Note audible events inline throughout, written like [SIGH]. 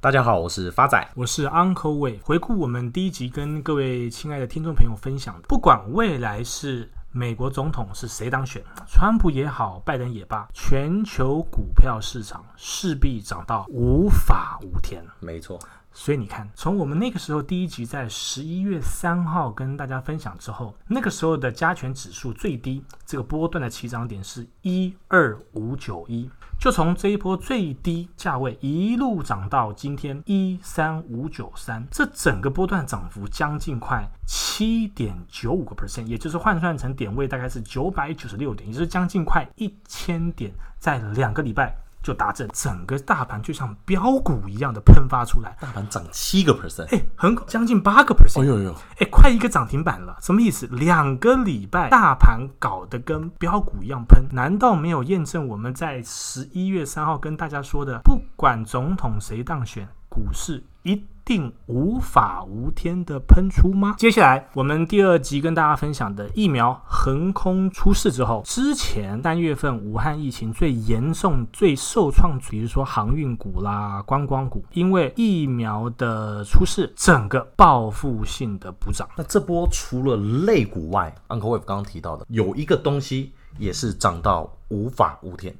大家好，我是发仔，我是 Uncle Wave。回顾我们第一集跟各位亲爱的听众朋友分享的，不管未来是美国总统是谁当选，川普也好，拜登也罢，全球股票市场势必涨到无法无天。没错。所以你看，从我们那个时候第一集在十一月三号跟大家分享之后，那个时候的加权指数最低，这个波段的起涨点是一二五九一，就从这一波最低价位一路涨到今天一三五九三，这整个波段涨幅将近快七点九五个 percent，也就是换算成点位大概是九百九十六点，也就是将近快一千点，在两个礼拜。就达阵，整个大盘就像标股一样的喷发出来，大盘涨七个 percent，哎，很将近八个 percent，哎呦呦，哎，快一个涨停板了，什么意思？两个礼拜大盘搞得跟标股一样喷，难道没有验证我们在十一月三号跟大家说的，不管总统谁当选，股市一定无法无天的喷出吗？接下来我们第二集跟大家分享的疫苗横空出世之后，之前三月份武汉疫情最严重、最受创，比如说航运股啦、观光股，因为疫苗的出世，整个报复性的补涨。那这波除了类股外，Uncle Wave 刚刚提到的有一个东西也是涨到无法无天，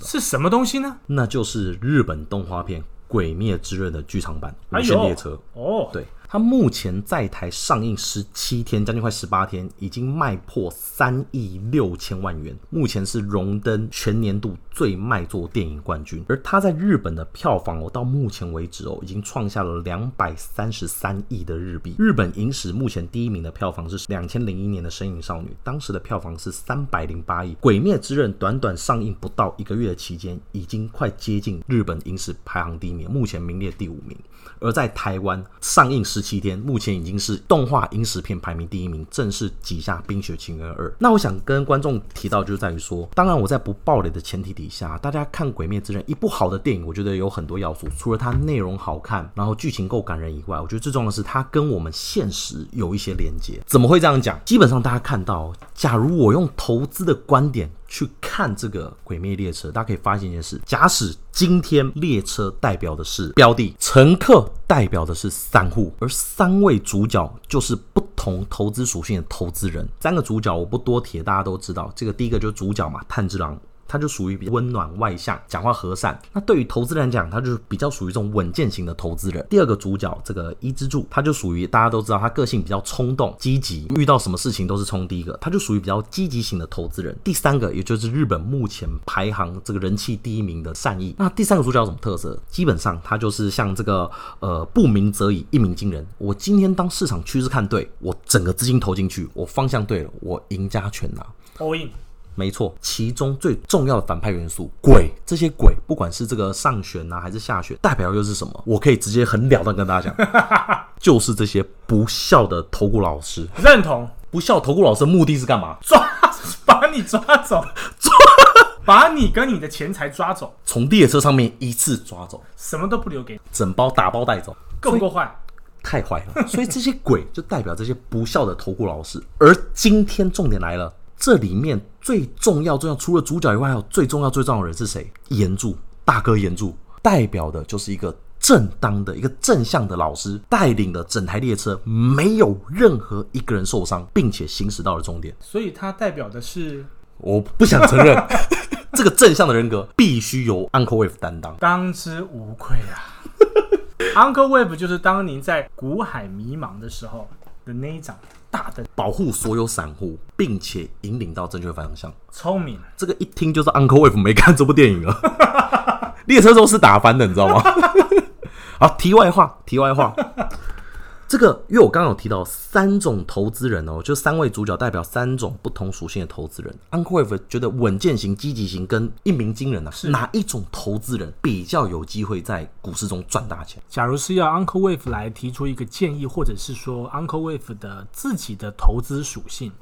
是什么东西呢？那就是日本动画片。《鬼灭之刃》的剧场版《无限列车》哦，对。它目前在台上映十七天，将近快十八天，已经卖破三亿六千万元，目前是荣登全年度最卖座电影冠军。而它在日本的票房哦，到目前为止哦，已经创下了两百三十三亿的日币。日本影史目前第一名的票房是两千零一年的《神影少女》，当时的票房是三百零八亿。《鬼灭之刃》短短上映不到一个月的期间，已经快接近日本影史排行第一名，目前名列第五名。而在台湾上映十七天，目前已经是动画影史片排名第一名，正式挤下《冰雪奇缘二》。那我想跟观众提到，就在于说，当然我在不爆雷的前提底下，大家看《鬼灭之刃》一部好的电影，我觉得有很多要素，除了它内容好看，然后剧情够感人以外，我觉得最重要的是它跟我们现实有一些连接。怎么会这样讲？基本上大家看到，假如我用投资的观点。去看这个《鬼灭列车》，大家可以发现一件事：假使今天列车代表的是标的，乘客代表的是散户，而三位主角就是不同投资属性的投资人。三个主角我不多提，大家都知道。这个第一个就是主角嘛，炭治郎。他就属于比较温暖外向，讲话和善。那对于投资人来讲，他就是比较属于这种稳健型的投资人。第二个主角这个伊之助，他就属于大家都知道，他个性比较冲动、积极，遇到什么事情都是冲第一个，他就属于比较积极型的投资人。第三个，也就是日本目前排行这个人气第一名的善意。那第三个主角有什么特色？基本上他就是像这个呃不鸣则已，一鸣惊人。我今天当市场趋势看对，我整个资金投进去，我方向对了，我赢家全拿。All in。没错，其中最重要的反派元素鬼，这些鬼不管是这个上旋啊还是下旋，代表又是什么？我可以直接很了当跟大家讲，[LAUGHS] 就是这些不孝的投顾老师。认同，不孝投顾老师的目的是干嘛？抓，[LAUGHS] 把你抓走，抓，[LAUGHS] 把你跟你的钱财抓走，从列车上面一次抓走，什么都不留给你，整包打包带走，够不够坏？太坏了。所以这些鬼就代表这些不孝的投顾老师。而今天重点来了。这里面最重要、重要，除了主角以外，还有最重要、最重要的人是谁？炎柱大哥，炎柱代表的就是一个正当的、一个正向的老师，带领的整台列车没有任何一个人受伤，并且行驶到了终点。所以，他代表的是我不想承认这个正向的人格必须由 Uncle Wave 担当，当之无愧啊！Uncle Wave 就是当您在股海迷茫的时候的那一掌。大的保护所有散户，并且引领到正确方向。聪明，这个一听就是 Uncle Wave 没看这部电影啊。[LAUGHS] 列车都是打翻的，你知道吗？[LAUGHS] 好，题外话，题外话。这个，因为我刚刚有提到三种投资人哦，就三位主角代表三种不同属性的投资人。Uncle Wave 觉得稳健型、积极型跟一鸣惊人啊，是哪一种投资人比较有机会在股市中赚大钱？假如是要 Uncle Wave 来提出一个建议，或者是说 Uncle Wave 的自己的投资属性。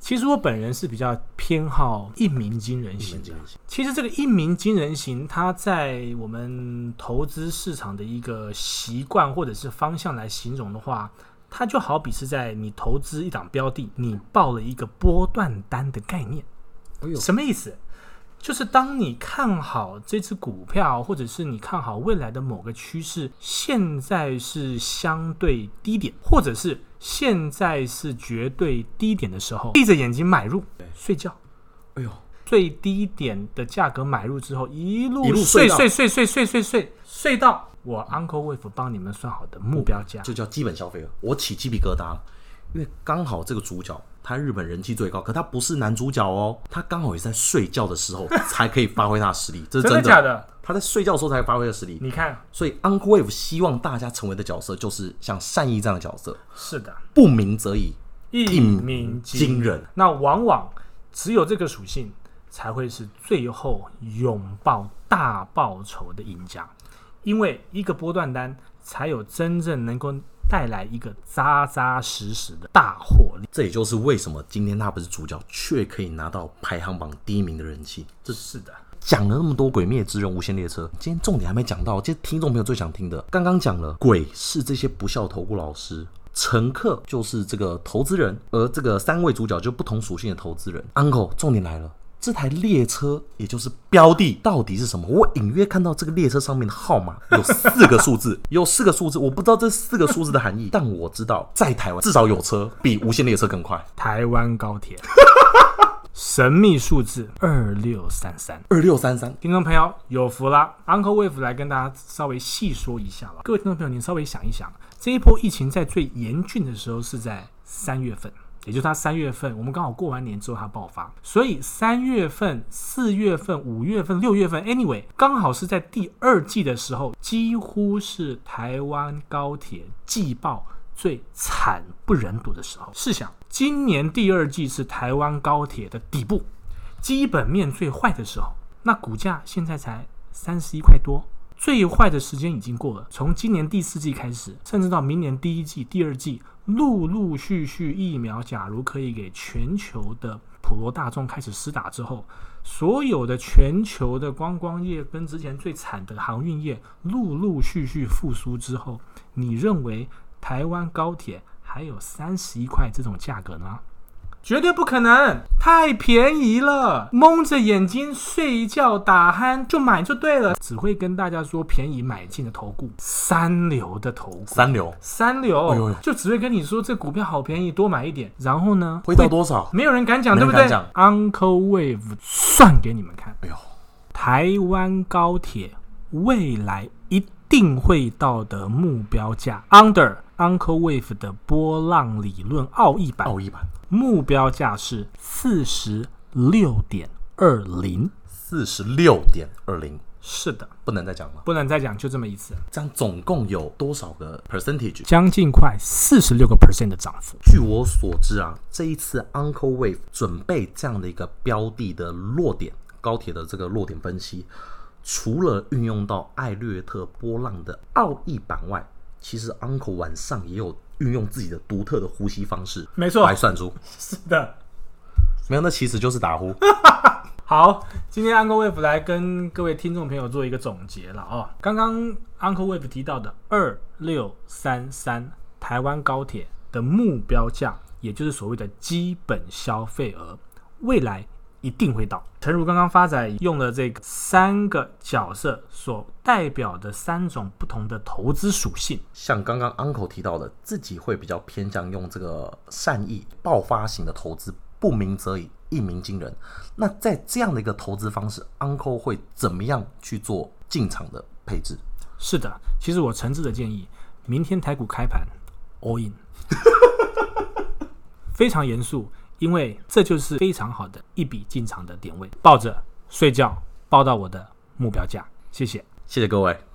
其实我本人是比较偏好一鸣惊人型。其实这个一鸣惊人型，它在我们投资市场的一个习惯或者是方向来形容的话，它就好比是在你投资一档标的，你报了一个波段单的概念。什么意思？就是当你看好这只股票，或者是你看好未来的某个趋势，现在是相对低点，或者是现在是绝对低点的时候，闭着眼睛买入，睡觉。哎呦，最低点的价格买入之后，一路睡睡睡睡睡睡睡睡到我 Uncle Wave 帮你们算好的目标价，就叫基本消费了。我起鸡皮疙瘩了，因为刚好这个主角。他日本人气最高，可他不是男主角哦，他刚好也是在睡觉的时候 [LAUGHS] 才可以发挥他的实力，这是真的，真的假的？他在睡觉的时候才发挥的实力。你看，所以 Uncle Wave 希望大家成为的角色就是像善意这样的角色。是的，不鸣则已，一鸣惊人。那往往只有这个属性才会是最后拥抱大报酬的赢家，因为一个波段单才有真正能够。带来一个扎扎实实的大火力，这也就是为什么今天他不是主角，却可以拿到排行榜第一名的人气。这是的，讲了那么多《鬼灭之刃》无限列车，今天重点还没讲到，其实听众朋友最想听的，刚刚讲了，鬼是这些不孝投顾老师，乘客就是这个投资人，而这个三位主角就不同属性的投资人。Uncle，重点来了。这台列车，也就是标的，到底是什么？我隐约看到这个列车上面的号码有四个数字，[LAUGHS] 有四个数字，我不知道这四个数字的含义，但我知道在台湾至少有车比无线列车更快。台湾高铁，神秘数字二六三三，二六三三，听众朋友有福了，Uncle Wave 来跟大家稍微细说一下了。各位听众朋友，您稍微想一想，这一波疫情在最严峻的时候是在三月份。也就是他三月份，我们刚好过完年之后它爆发，所以三月份、四月份、五月份、六月份，anyway，刚好是在第二季的时候，几乎是台湾高铁季报最惨不忍睹的时候。试想，今年第二季是台湾高铁的底部，基本面最坏的时候，那股价现在才三十一块多。最坏的时间已经过了，从今年第四季开始，甚至到明年第一季、第二季，陆陆续续疫苗，假如可以给全球的普罗大众开始施打之后，所有的全球的观光业跟之前最惨的航运业陆陆续续复苏之后，你认为台湾高铁还有三十一块这种价格呢？绝对不可能，太便宜了，蒙着眼睛睡一觉打鼾就买就对了。只会跟大家说便宜买进的投顾，三流的投顾，三流，三流，就只会跟你说这股票好便宜，多买一点。然后呢，会到多少？没有人敢讲，对不对？Uncle Wave 算给你们看。哎呦，台湾高铁未来一定会到的目标价，Under Uncle Wave 的波浪理论奥义版，奥义版。目标价是四十六点二零，四十六点二零，是的，不能再讲了，不能再讲，就这么一次。这样总共有多少个 percentage？将近快四十六个 percent 的涨幅。据我所知啊，这一次 Uncle Wave 准备这样的一个标的的落点，高铁的这个落点分析，除了运用到艾略特波浪的奥义版外，其实 Uncle 晚上也有。运用自己的独特的呼吸方式，没错，来算出是的，没有，那其实就是打呼。[LAUGHS] 好，今天 Uncle Wave 来跟各位听众朋友做一个总结了哦。刚刚 Uncle Wave 提到的二六三三台湾高铁的目标价，也就是所谓的基本消费额，未来。一定会到。诚如刚刚发仔用了这个三个角色所代表的三种不同的投资属性，像刚刚 Uncle 提到的，自己会比较偏向用这个善意爆发型的投资，不鸣则已，一鸣惊人。那在这样的一个投资方式，Uncle 会怎么样去做进场的配置？是的，其实我诚挚的建议，明天台股开盘 all in，[LAUGHS] 非常严肃。因为这就是非常好的一笔进场的点位，抱着睡觉，抱到我的目标价。谢谢，谢谢各位。